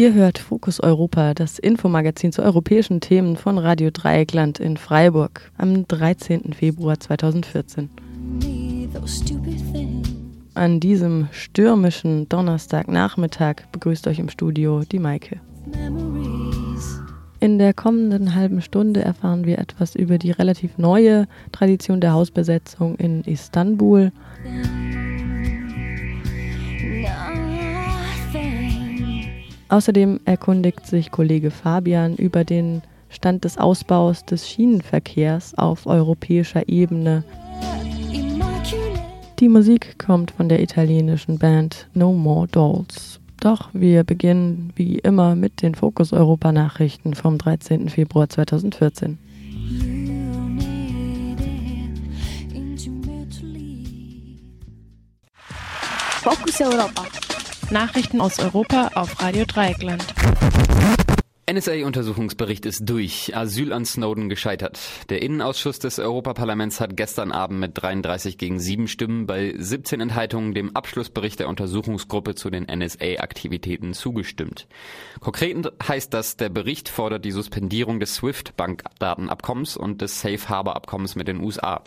Ihr hört Fokus Europa, das Infomagazin zu europäischen Themen von Radio Dreieckland in Freiburg am 13. Februar 2014. An diesem stürmischen Donnerstagnachmittag begrüßt euch im Studio die Maike. In der kommenden halben Stunde erfahren wir etwas über die relativ neue Tradition der Hausbesetzung in Istanbul. Außerdem erkundigt sich Kollege Fabian über den Stand des Ausbaus des Schienenverkehrs auf europäischer Ebene. Die Musik kommt von der italienischen Band No More Dolls. Doch wir beginnen wie immer mit den Fokus Europa Nachrichten vom 13. Februar 2014. Focus Europa. Nachrichten aus Europa auf Radio Dreieckland. NSA-Untersuchungsbericht ist durch. Asyl an Snowden gescheitert. Der Innenausschuss des Europaparlaments hat gestern Abend mit 33 gegen 7 Stimmen bei 17 Enthaltungen dem Abschlussbericht der Untersuchungsgruppe zu den NSA-Aktivitäten zugestimmt. Konkret heißt das, der Bericht fordert die Suspendierung des SWIFT-Bankdatenabkommens und des Safe Harbor-Abkommens mit den USA.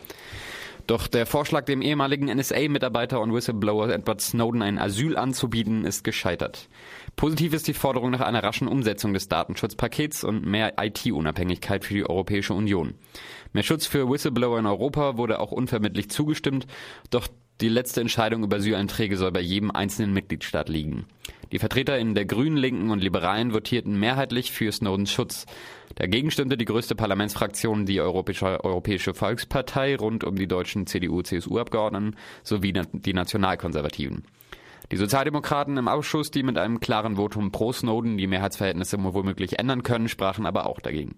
Doch der Vorschlag, dem ehemaligen NSA-Mitarbeiter und Whistleblower Edward Snowden ein Asyl anzubieten, ist gescheitert. Positiv ist die Forderung nach einer raschen Umsetzung des Datenschutzpakets und mehr IT-Unabhängigkeit für die Europäische Union. Mehr Schutz für Whistleblower in Europa wurde auch unvermittlich zugestimmt, doch die letzte Entscheidung über Asyleinträge soll bei jedem einzelnen Mitgliedstaat liegen. Die VertreterInnen der Grünen, Linken und Liberalen votierten mehrheitlich für Snowdens Schutz. Dagegen stimmte die größte Parlamentsfraktion, die Europäische, Europäische Volkspartei, rund um die deutschen CDU-CSU-Abgeordneten sowie die Nationalkonservativen. Die Sozialdemokraten im Ausschuss, die mit einem klaren Votum pro Snowden die Mehrheitsverhältnisse womöglich ändern können, sprachen aber auch dagegen.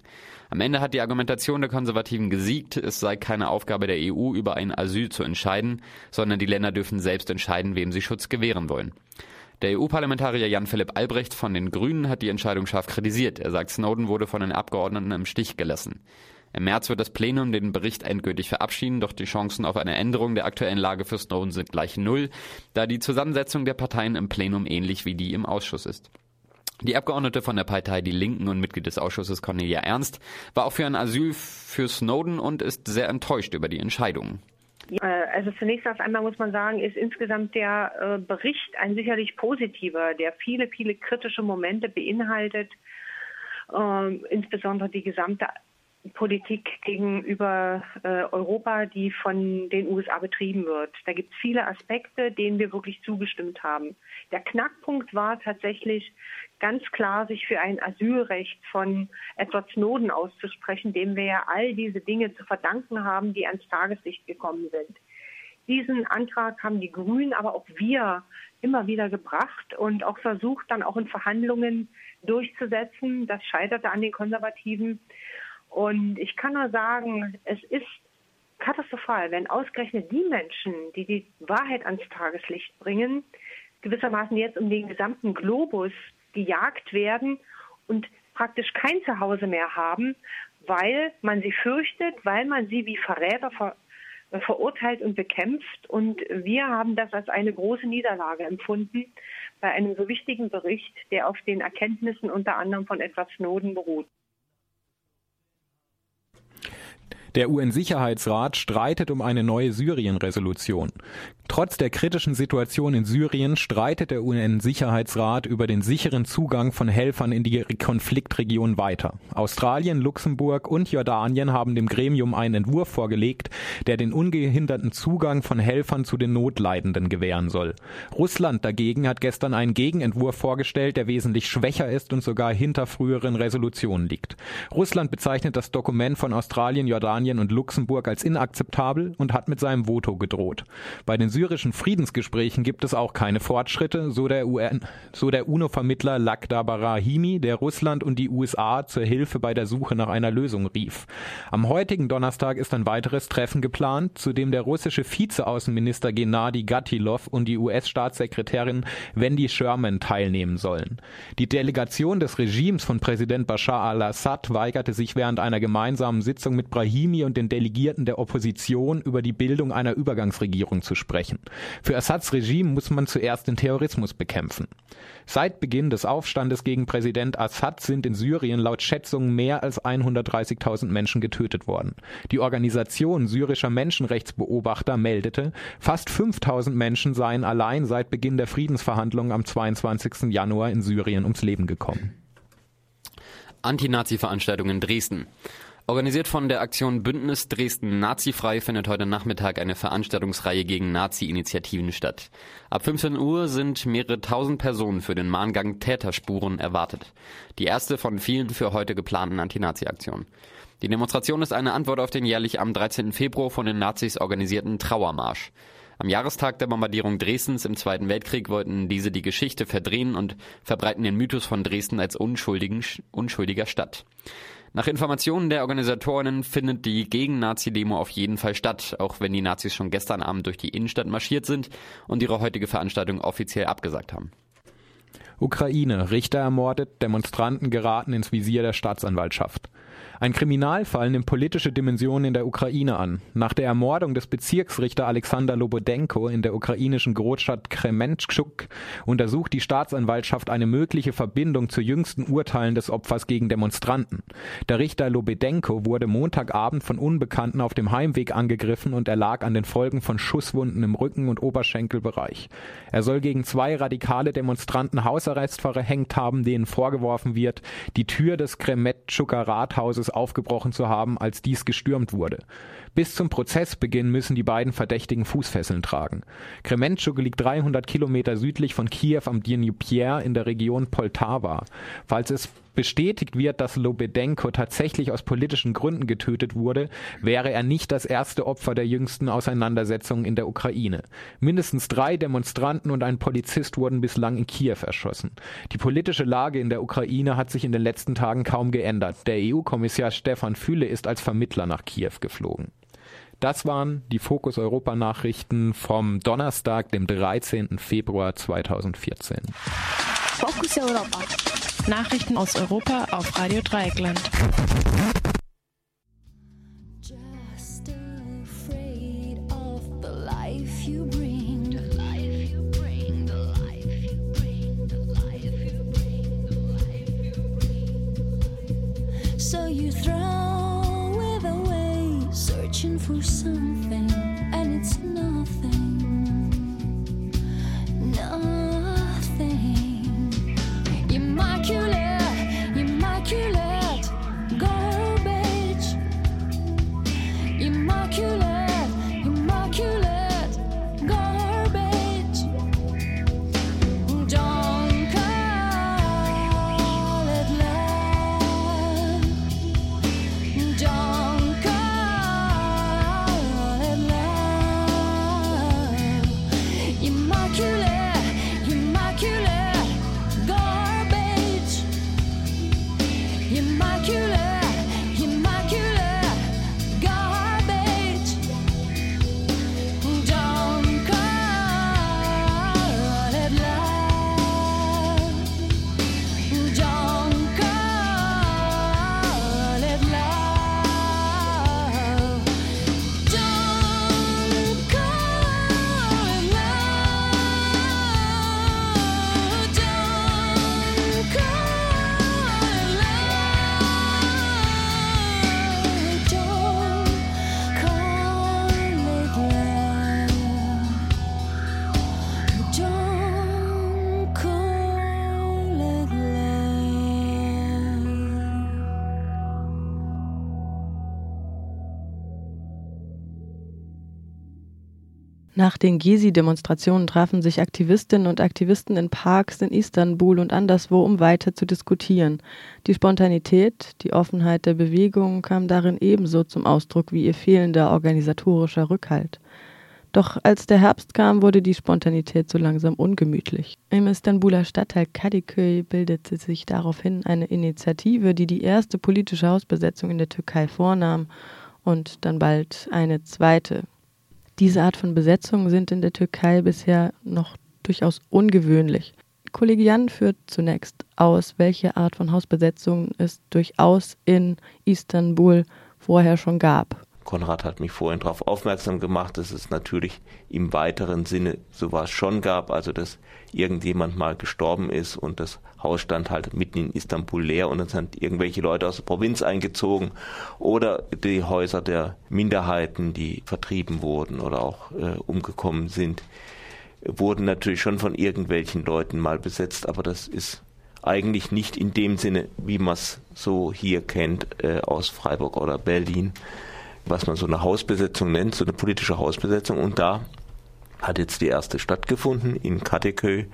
Am Ende hat die Argumentation der Konservativen gesiegt, es sei keine Aufgabe der EU, über ein Asyl zu entscheiden, sondern die Länder dürfen selbst entscheiden, wem sie Schutz gewähren wollen. Der EU-Parlamentarier Jan-Philipp Albrecht von den Grünen hat die Entscheidung scharf kritisiert. Er sagt, Snowden wurde von den Abgeordneten im Stich gelassen. Im März wird das Plenum den Bericht endgültig verabschieden, doch die Chancen auf eine Änderung der aktuellen Lage für Snowden sind gleich null, da die Zusammensetzung der Parteien im Plenum ähnlich wie die im Ausschuss ist. Die Abgeordnete von der Partei Die Linken und Mitglied des Ausschusses Cornelia Ernst war auch für ein Asyl für Snowden und ist sehr enttäuscht über die Entscheidung. Also zunächst einmal muss man sagen, ist insgesamt der äh, Bericht ein sicherlich positiver, der viele, viele kritische Momente beinhaltet, ähm, insbesondere die gesamte Politik gegenüber äh, Europa, die von den USA betrieben wird. Da gibt es viele Aspekte, denen wir wirklich zugestimmt haben. Der Knackpunkt war tatsächlich ganz klar, sich für ein Asylrecht von Edward Snowden auszusprechen, dem wir ja all diese Dinge zu verdanken haben, die ans Tageslicht gekommen sind. Diesen Antrag haben die Grünen, aber auch wir immer wieder gebracht und auch versucht, dann auch in Verhandlungen durchzusetzen. Das scheiterte an den Konservativen. Und ich kann nur sagen, es ist katastrophal, wenn ausgerechnet die Menschen, die die Wahrheit ans Tageslicht bringen, gewissermaßen jetzt um den gesamten Globus gejagt werden und praktisch kein Zuhause mehr haben, weil man sie fürchtet, weil man sie wie Verräter ver äh, verurteilt und bekämpft. Und wir haben das als eine große Niederlage empfunden bei einem so wichtigen Bericht, der auf den Erkenntnissen unter anderem von Edward Snowden beruht. Der UN-Sicherheitsrat streitet um eine neue Syrien-Resolution. Trotz der kritischen Situation in Syrien streitet der UN-Sicherheitsrat über den sicheren Zugang von Helfern in die Konfliktregion weiter. Australien, Luxemburg und Jordanien haben dem Gremium einen Entwurf vorgelegt, der den ungehinderten Zugang von Helfern zu den Notleidenden gewähren soll. Russland dagegen hat gestern einen Gegenentwurf vorgestellt, der wesentlich schwächer ist und sogar hinter früheren Resolutionen liegt. Russland bezeichnet das Dokument von Australien, Jordanien und Luxemburg als inakzeptabel und hat mit seinem Voto gedroht. Bei den syrischen Friedensgesprächen gibt es auch keine Fortschritte, so der, UN, so der UNO-Vermittler Lakhdar Barahimi, der Russland und die USA zur Hilfe bei der Suche nach einer Lösung rief. Am heutigen Donnerstag ist ein weiteres Treffen geplant, zu dem der russische Vizeaußenminister Gennady Gatilov und die US-Staatssekretärin Wendy Sherman teilnehmen sollen. Die Delegation des Regimes von Präsident Bashar al-Assad weigerte sich während einer gemeinsamen Sitzung mit Brahimi und den Delegierten der Opposition über die Bildung einer Übergangsregierung zu sprechen sprechen. Für Assads Regime muss man zuerst den Terrorismus bekämpfen. Seit Beginn des Aufstandes gegen Präsident Assad sind in Syrien laut Schätzungen mehr als 130.000 Menschen getötet worden. Die Organisation syrischer Menschenrechtsbeobachter meldete, fast 5.000 Menschen seien allein seit Beginn der Friedensverhandlungen am 22. Januar in Syrien ums Leben gekommen. Anti-Nazi-Veranstaltung in Dresden. Organisiert von der Aktion Bündnis Dresden Nazifrei findet heute Nachmittag eine Veranstaltungsreihe gegen Nazi-Initiativen statt. Ab 15 Uhr sind mehrere tausend Personen für den Mahngang Täterspuren erwartet. Die erste von vielen für heute geplanten Anti-Nazi-Aktionen. Die Demonstration ist eine Antwort auf den jährlich am 13. Februar von den Nazis organisierten Trauermarsch. Am Jahrestag der Bombardierung Dresdens im Zweiten Weltkrieg wollten diese die Geschichte verdrehen und verbreiten den Mythos von Dresden als unschuldiger Stadt. Nach Informationen der Organisatorinnen findet die Gegen-Nazi-Demo auf jeden Fall statt, auch wenn die Nazis schon gestern Abend durch die Innenstadt marschiert sind und ihre heutige Veranstaltung offiziell abgesagt haben. Ukraine. Richter ermordet, Demonstranten geraten ins Visier der Staatsanwaltschaft. Ein Kriminalfall nimmt politische Dimensionen in der Ukraine an. Nach der Ermordung des Bezirksrichter Alexander Lobodenko in der ukrainischen Großstadt Krementschuk untersucht die Staatsanwaltschaft eine mögliche Verbindung zu jüngsten Urteilen des Opfers gegen Demonstranten. Der Richter Lobodenko wurde Montagabend von Unbekannten auf dem Heimweg angegriffen und erlag an den Folgen von Schusswunden im Rücken und Oberschenkelbereich. Er soll gegen zwei radikale Demonstranten Hausarrest verhängt haben, denen vorgeworfen wird, die Tür des Kremetschuker Rathauses Hauses aufgebrochen zu haben, als dies gestürmt wurde. Bis zum Prozessbeginn müssen die beiden Verdächtigen Fußfesseln tragen. Krementschuk liegt 300 Kilometer südlich von Kiew am Dnieper in der Region Poltava. Falls es bestätigt wird, dass Lobedenko tatsächlich aus politischen Gründen getötet wurde, wäre er nicht das erste Opfer der jüngsten Auseinandersetzungen in der Ukraine. Mindestens drei Demonstranten und ein Polizist wurden bislang in Kiew erschossen. Die politische Lage in der Ukraine hat sich in den letzten Tagen kaum geändert. Der EU-Kommissar Stefan Füle ist als Vermittler nach Kiew geflogen. Das waren die Fokus Europa Nachrichten vom Donnerstag, dem 13. Februar 2014. Fokus Europa. Nachrichten aus Europa auf Radio Dreieckland. So you throw away, searching for something, and it's. Nothing. Nach den Gezi-Demonstrationen trafen sich Aktivistinnen und Aktivisten in Parks in Istanbul und anderswo, um weiter zu diskutieren. Die Spontanität, die Offenheit der Bewegung kam darin ebenso zum Ausdruck wie ihr fehlender organisatorischer Rückhalt. Doch als der Herbst kam, wurde die Spontanität so langsam ungemütlich. Im Istanbuler Stadtteil Kadıköy bildete sich daraufhin eine Initiative, die die erste politische Hausbesetzung in der Türkei vornahm und dann bald eine zweite. Diese Art von Besetzungen sind in der Türkei bisher noch durchaus ungewöhnlich. Kollege Jan führt zunächst aus, welche Art von Hausbesetzungen es durchaus in Istanbul vorher schon gab. Konrad hat mich vorhin darauf aufmerksam gemacht, dass es natürlich im weiteren Sinne sowas schon gab, also dass irgendjemand mal gestorben ist und das Haus stand halt mitten in Istanbul leer und dann sind irgendwelche Leute aus der Provinz eingezogen oder die Häuser der Minderheiten, die vertrieben wurden oder auch äh, umgekommen sind, wurden natürlich schon von irgendwelchen Leuten mal besetzt, aber das ist eigentlich nicht in dem Sinne, wie man es so hier kennt äh, aus Freiburg oder Berlin was man so eine Hausbesetzung nennt, so eine politische Hausbesetzung. Und da hat jetzt die erste stattgefunden in Kadıköy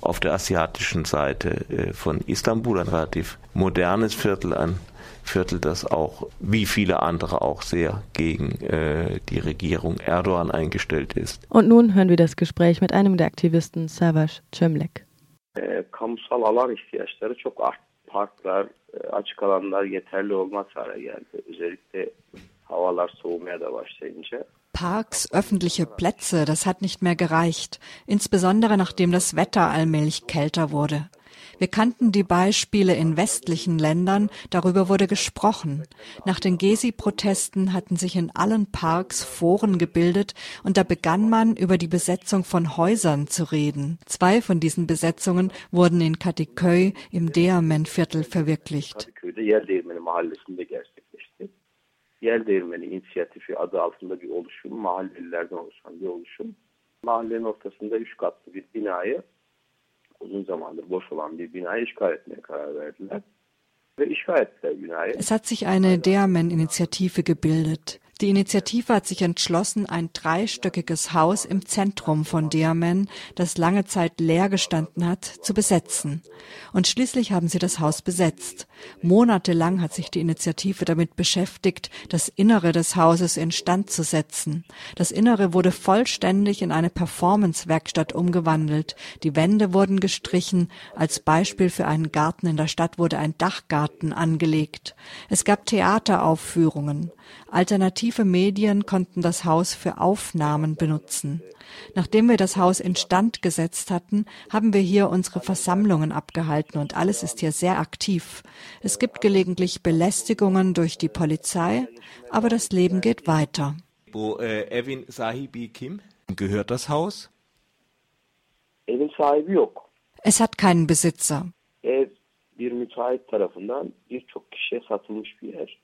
auf der asiatischen Seite äh, von Istanbul, ein relativ modernes Viertel, ein Viertel, das auch wie viele andere auch sehr gegen äh, die Regierung Erdogan eingestellt ist. Und nun hören wir das Gespräch mit einem der Aktivisten, Savaş Cömlek. e, kamusal alan ihtiyaçları çok arttı. Parklar, e, açık alanlar yeterli olmaz hale geldi. Özellikle havalar soğumaya da başlayınca. Parks, öffentliche Plätze, das hat nicht mehr gereicht, insbesondere nachdem das Wetter allmählich kälter wurde. Wir kannten die Beispiele in westlichen Ländern, darüber wurde gesprochen. Nach den Gezi-Protesten hatten sich in allen Parks Foren gebildet und da begann man über die Besetzung von Häusern zu reden. Zwei von diesen Besetzungen wurden in Kadıköy im Deamen-Viertel verwirklicht. Yer Değirmeni inisiyatifi adı altında bir oluşum, mahallelilerden oluşan bir oluşum. Mahallenin ortasında üç katlı bir binayı uzun zamandır boş olan bir binayı işgal etmeye karar verdiler. Es hat sich eine Deamen-Initiative gebildet. Die Initiative hat sich entschlossen, ein dreistöckiges Haus im Zentrum von Deamen, das lange Zeit leer gestanden hat, zu besetzen. Und schließlich haben sie das Haus besetzt. Monatelang hat sich die Initiative damit beschäftigt, das Innere des Hauses instand zu setzen. Das Innere wurde vollständig in eine Performance-Werkstatt umgewandelt. Die Wände wurden gestrichen. Als Beispiel für einen Garten in der Stadt wurde ein Dachgarten angelegt. Es gab Theateraufführungen. Alternative Medien konnten das Haus für Aufnahmen benutzen. Nachdem wir das Haus instand gesetzt hatten, haben wir hier unsere Versammlungen abgehalten und alles ist hier sehr aktiv. Es gibt gelegentlich Belästigungen durch die Polizei, aber das Leben geht weiter. Wo äh, Evin Sahibi Kim gehört das Haus? Evin sahibi yok. Es hat keinen Besitzer. Ev bir müteahhit tarafından birçok kişiye satılmış bir yer.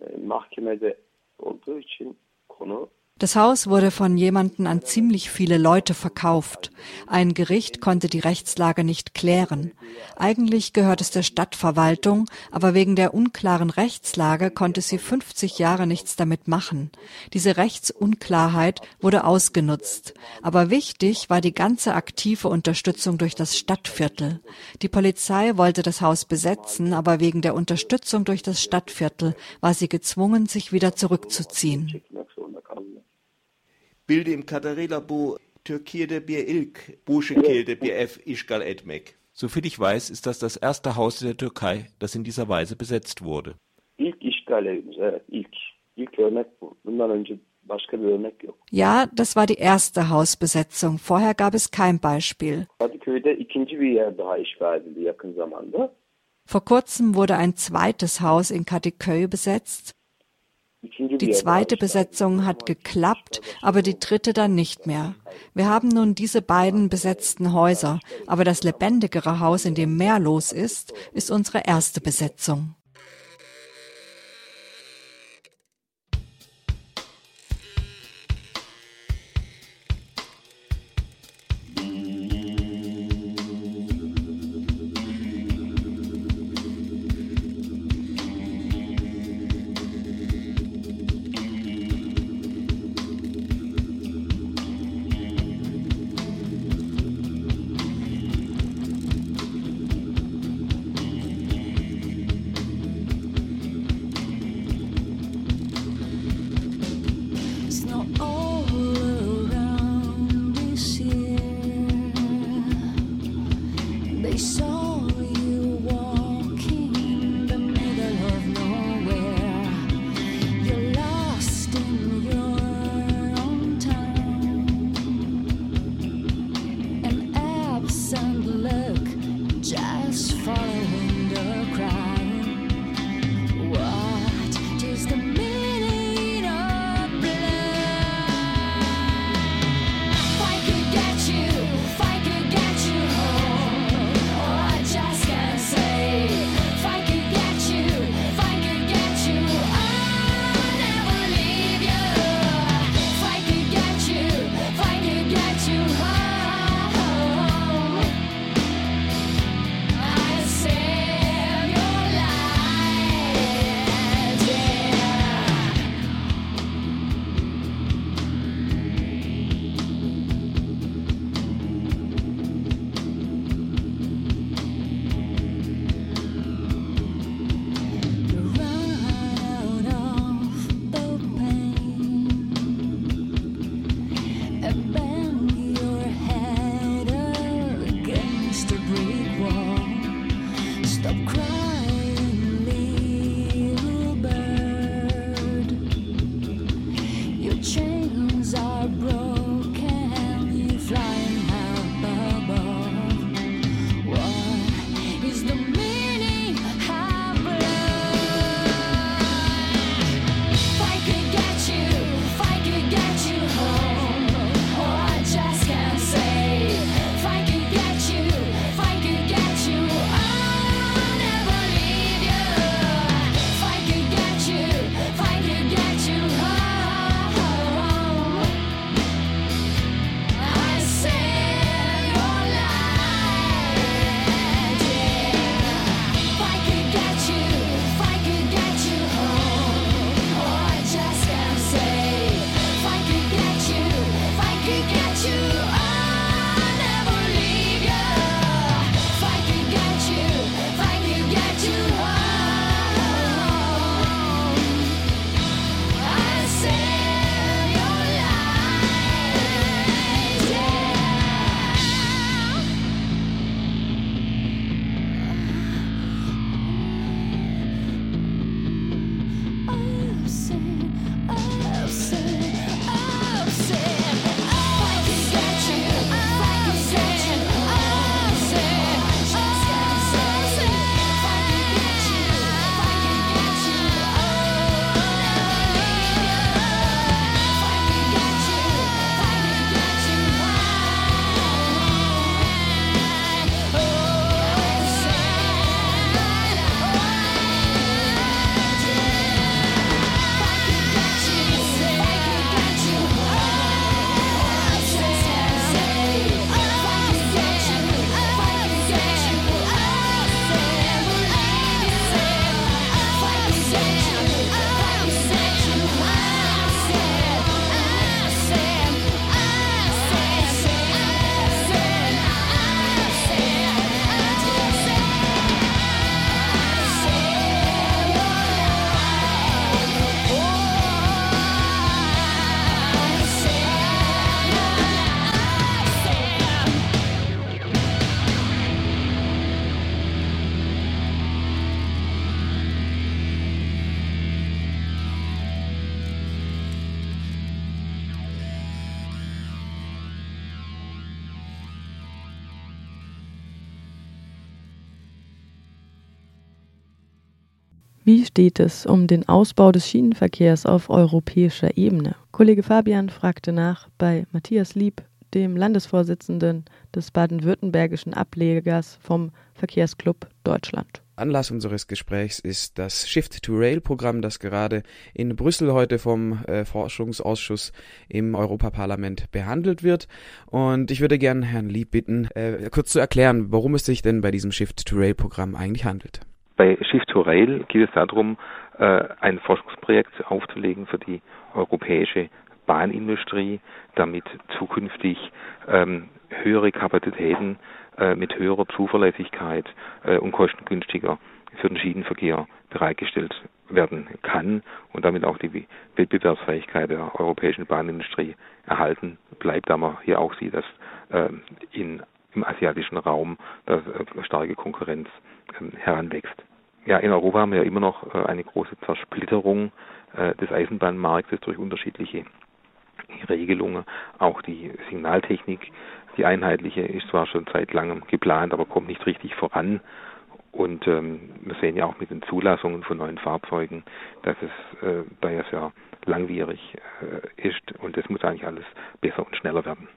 E, mahkemede olduğu için konu Das Haus wurde von jemanden an ziemlich viele Leute verkauft. Ein Gericht konnte die Rechtslage nicht klären. Eigentlich gehört es der Stadtverwaltung, aber wegen der unklaren Rechtslage konnte sie 50 Jahre nichts damit machen. Diese Rechtsunklarheit wurde ausgenutzt. Aber wichtig war die ganze aktive Unterstützung durch das Stadtviertel. Die Polizei wollte das Haus besetzen, aber wegen der Unterstützung durch das Stadtviertel war sie gezwungen, sich wieder zurückzuziehen. Bilde im Kadarıyla bu Türkiye'de bir ilk bu şekilde bir ev işgal etmek. Soviel ich weiß, ist das das erste Haus in der Türkei, das in dieser Weise besetzt wurde. İlk işgal evimiz, evet ilk. İlk örnek bu. Bundan önce başka bir örnek yok. Ja, das war die erste Hausbesetzung. Vorher gab es kein Beispiel. Vor kurzem wurde ein zweites Haus in Kadıköy besetzt. Die zweite Besetzung hat geklappt, aber die dritte dann nicht mehr. Wir haben nun diese beiden besetzten Häuser, aber das lebendigere Haus, in dem mehr los ist, ist unsere erste Besetzung. Wie steht es um den Ausbau des Schienenverkehrs auf europäischer Ebene? Kollege Fabian fragte nach bei Matthias Lieb, dem Landesvorsitzenden des baden-württembergischen Ablegers vom Verkehrsclub Deutschland. Anlass unseres Gesprächs ist das Shift-to-Rail-Programm, das gerade in Brüssel heute vom äh, Forschungsausschuss im Europaparlament behandelt wird. Und ich würde gerne Herrn Lieb bitten, äh, kurz zu erklären, worum es sich denn bei diesem Shift-to-Rail-Programm eigentlich handelt. Bei Shift-to-Rail geht es darum, äh, ein Forschungsprojekt aufzulegen für die europäische Bahnindustrie, damit zukünftig ähm, höhere Kapazitäten äh, mit höherer Zuverlässigkeit äh, und kostengünstiger für den Schienenverkehr bereitgestellt werden kann und damit auch die Wettbewerbsfähigkeit der europäischen Bahnindustrie erhalten bleibt, da man hier auch sieht, dass äh, in, im asiatischen Raum da äh, starke Konkurrenz äh, heranwächst. Ja, in Europa haben wir ja immer noch äh, eine große Zersplitterung äh, des Eisenbahnmarktes durch unterschiedliche Regelungen. Auch die Signaltechnik, die einheitliche, ist zwar schon seit langem geplant, aber kommt nicht richtig voran. Und ähm, wir sehen ja auch mit den Zulassungen von neuen Fahrzeugen, dass es äh, da ja sehr langwierig äh, ist und es muss eigentlich alles besser und schneller werden.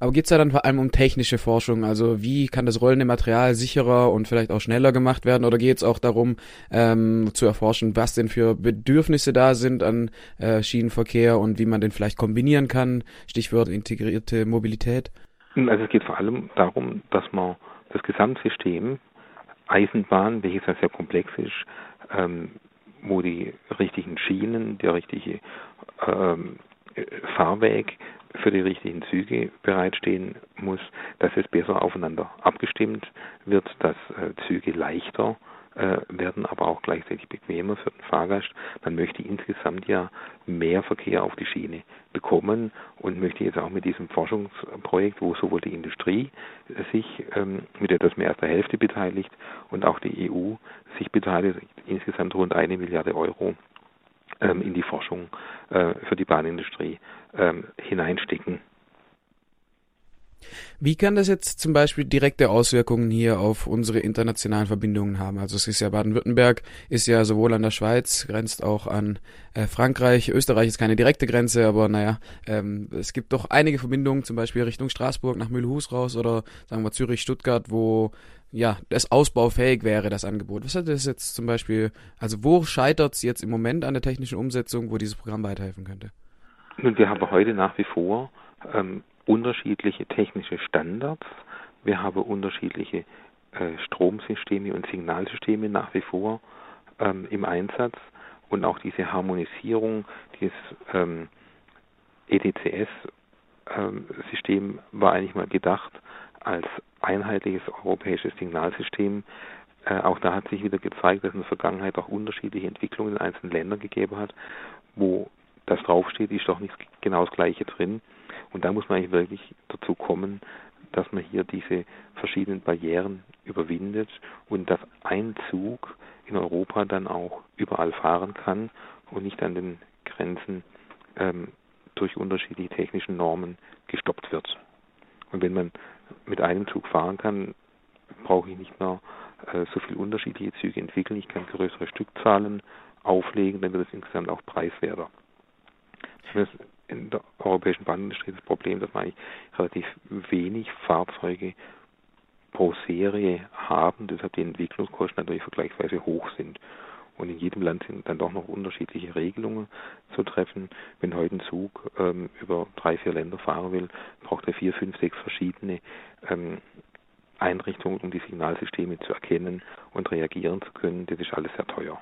Aber geht es da dann vor allem um technische Forschung? Also wie kann das rollende Material sicherer und vielleicht auch schneller gemacht werden? Oder geht es auch darum, ähm, zu erforschen, was denn für Bedürfnisse da sind an äh, Schienenverkehr und wie man den vielleicht kombinieren kann? Stichwort integrierte Mobilität. Also es geht vor allem darum, dass man das Gesamtsystem Eisenbahn, welches ja sehr komplex ist, ähm, wo die richtigen Schienen, der richtige ähm, Fahrweg für die richtigen Züge bereitstehen muss, dass es besser aufeinander abgestimmt wird, dass äh, Züge leichter äh, werden, aber auch gleichzeitig bequemer für den Fahrgast. Man möchte insgesamt ja mehr Verkehr auf die Schiene bekommen und möchte jetzt auch mit diesem Forschungsprojekt, wo sowohl die Industrie sich ähm, mit etwas mehr als der Hälfte beteiligt und auch die EU sich beteiligt, insgesamt rund eine Milliarde Euro in die Forschung äh, für die Bahnindustrie ähm, hineinstecken. Wie kann das jetzt zum Beispiel direkte Auswirkungen hier auf unsere internationalen Verbindungen haben? Also es ist ja Baden-Württemberg, ist ja sowohl an der Schweiz, grenzt auch an äh, Frankreich. Österreich ist keine direkte Grenze, aber naja, ähm, es gibt doch einige Verbindungen, zum Beispiel Richtung Straßburg nach Mühlhus raus oder sagen wir Zürich, Stuttgart, wo ja, das ausbaufähig wäre, das Angebot. Was hat das jetzt zum Beispiel, also wo scheitert es jetzt im Moment an der technischen Umsetzung, wo dieses Programm weiterhelfen könnte? Nun, wir haben heute nach wie vor ähm, unterschiedliche technische Standards. Wir haben unterschiedliche äh, Stromsysteme und Signalsysteme nach wie vor ähm, im Einsatz und auch diese Harmonisierung, dieses ähm, ETCS-System ähm, war eigentlich mal gedacht als einheitliches europäisches Signalsystem. Äh, auch da hat sich wieder gezeigt, dass es in der Vergangenheit auch unterschiedliche Entwicklungen in einzelnen Ländern gegeben hat, wo das draufsteht, ist doch nicht genau das Gleiche drin. Und da muss man eigentlich wirklich dazu kommen, dass man hier diese verschiedenen Barrieren überwindet und dass ein Zug in Europa dann auch überall fahren kann und nicht an den Grenzen ähm, durch unterschiedliche technische Normen gestoppt wird. Und wenn man mit einem Zug fahren kann, brauche ich nicht mehr äh, so viele unterschiedliche Züge entwickeln. Ich kann größere Stückzahlen auflegen, dann wird es insgesamt auch preiswerter. Ist in der europäischen Bahnindustrie das Problem, dass man eigentlich relativ wenig Fahrzeuge pro Serie haben, deshalb die Entwicklungskosten natürlich vergleichsweise hoch sind. Und in jedem Land sind dann doch noch unterschiedliche Regelungen zu treffen. Wenn heute ein Zug ähm, über drei, vier Länder fahren will, braucht er vier, fünf, sechs verschiedene ähm, Einrichtungen, um die Signalsysteme zu erkennen und reagieren zu können. Das ist alles sehr teuer.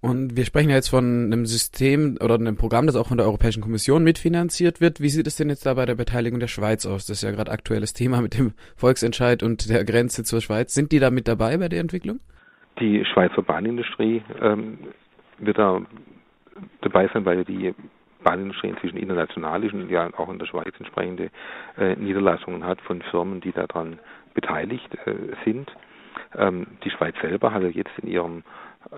Und wir sprechen ja jetzt von einem System oder einem Programm, das auch von der Europäischen Kommission mitfinanziert wird. Wie sieht es denn jetzt da bei der Beteiligung der Schweiz aus? Das ist ja gerade aktuelles Thema mit dem Volksentscheid und der Grenze zur Schweiz. Sind die da mit dabei bei der Entwicklung? Die Schweizer Bahnindustrie ähm, wird da dabei sein, weil die Bahnindustrie inzwischen international ist und ja auch in der Schweiz entsprechende äh, Niederlassungen hat von Firmen, die daran beteiligt äh, sind. Ähm, die Schweiz selber hat ja jetzt in ihrem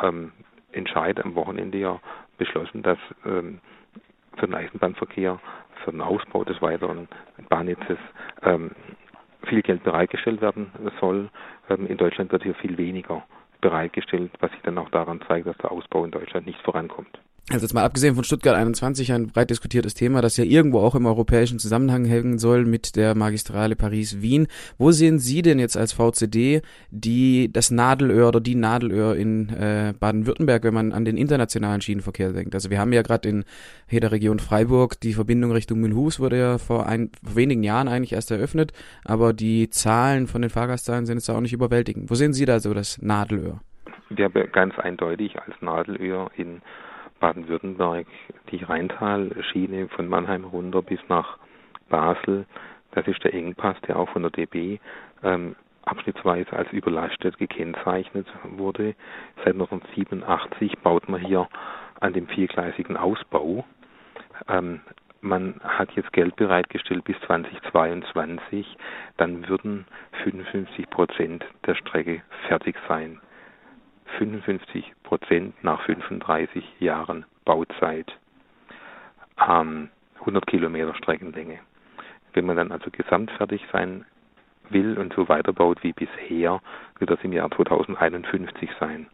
ähm, Entscheid am Wochenende ja beschlossen, dass ähm, für den Eisenbahnverkehr, für den Ausbau des weiteren Bahnnetzes ähm, viel Geld bereitgestellt werden soll. Ähm, in Deutschland wird hier viel weniger bereitgestellt, was sich dann auch daran zeigt, dass der Ausbau in Deutschland nicht vorankommt. Also jetzt mal abgesehen von Stuttgart 21 ein breit diskutiertes Thema, das ja irgendwo auch im europäischen Zusammenhang hängen soll mit der Magistrale Paris-Wien. Wo sehen Sie denn jetzt als VCD die das Nadelöhr oder die Nadelöhr in äh, Baden-Württemberg, wenn man an den internationalen Schienenverkehr denkt? Also wir haben ja gerade in hier der Region Freiburg die Verbindung Richtung Münhus wurde ja vor, ein, vor wenigen Jahren eigentlich erst eröffnet, aber die Zahlen von den Fahrgastzahlen sind jetzt auch nicht überwältigend. Wo sehen Sie da so das Nadelöhr? Wir haben ganz eindeutig als Nadelöhr in Baden-Württemberg die Rheintalschiene von Mannheim runter bis nach Basel. Das ist der Engpass, der auch von der DB ähm, abschnittsweise als überlastet gekennzeichnet wurde. Seit 1987 baut man hier an dem viergleisigen Ausbau. Ähm, man hat jetzt Geld bereitgestellt bis 2022, dann würden 55 Prozent der Strecke fertig sein. 55 Prozent nach 35 Jahren Bauzeit. Ähm, 100 Kilometer Streckenlänge. Wenn man dann also gesamtfertig sein will und so weiterbaut wie bisher, wird das im Jahr 2051 sein.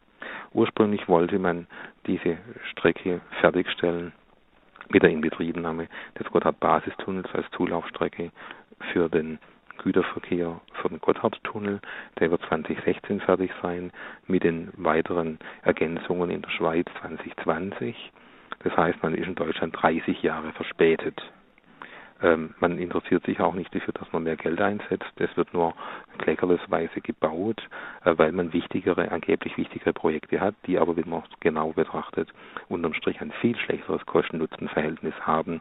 Ursprünglich wollte man diese Strecke fertigstellen mit der Inbetriebnahme des Gotthard-Basistunnels als Zulaufstrecke für den Güterverkehr für den Gotthardtunnel. Der wird 2016 fertig sein mit den weiteren Ergänzungen in der Schweiz 2020. Das heißt, man ist in Deutschland 30 Jahre verspätet. Ähm, man interessiert sich auch nicht dafür, dass man mehr Geld einsetzt. Es wird nur kleckerlesweise gebaut, äh, weil man wichtigere, angeblich wichtigere Projekte hat, die aber, wenn man genau betrachtet, unterm Strich ein viel schlechteres Kosten-Nutzen-Verhältnis haben.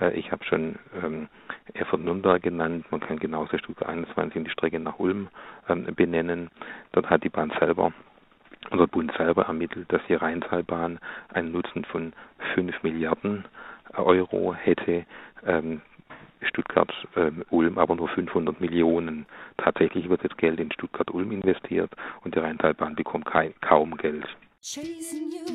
Äh, ich habe schon ähm, Erfurt-Nürnberg genannt. Man kann genauso Stuttgart 21 die Strecke nach Ulm ähm, benennen. Dort hat die Bahn selber der Bund selber ermittelt, dass die Rheintalbahn einen Nutzen von 5 Milliarden Euro hätte. Ähm, Stuttgart ähm, Ulm aber nur 500 Millionen. Tatsächlich wird jetzt Geld in Stuttgart Ulm investiert und die Rheintalbahn bekommt kein, kaum Geld. Chasing you.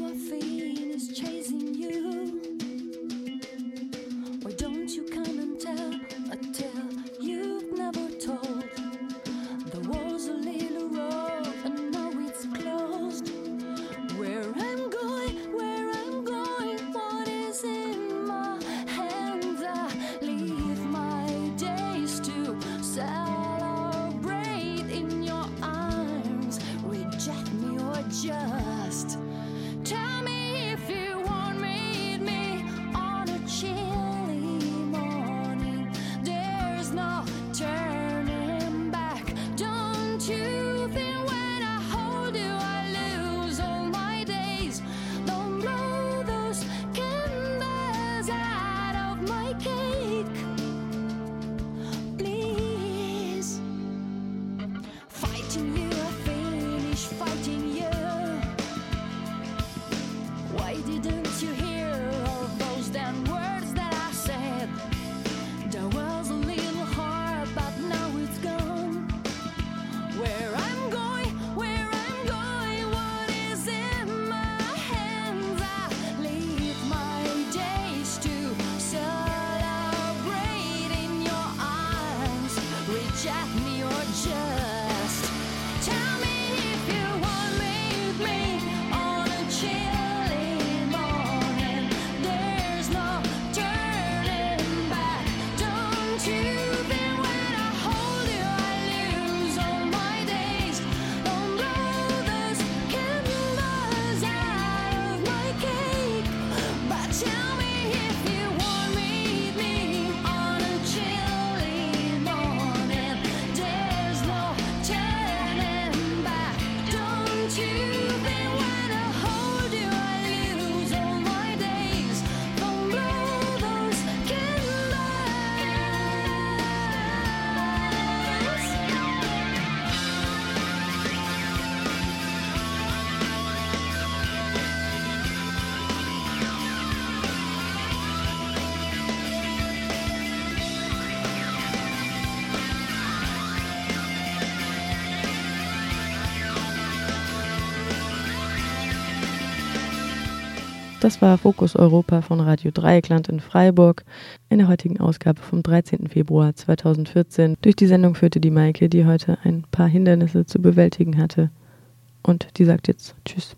Das war Fokus Europa von Radio Dreieckland in Freiburg in der heutigen Ausgabe vom 13. Februar 2014. Durch die Sendung führte die Maike, die heute ein paar Hindernisse zu bewältigen hatte. Und die sagt jetzt Tschüss.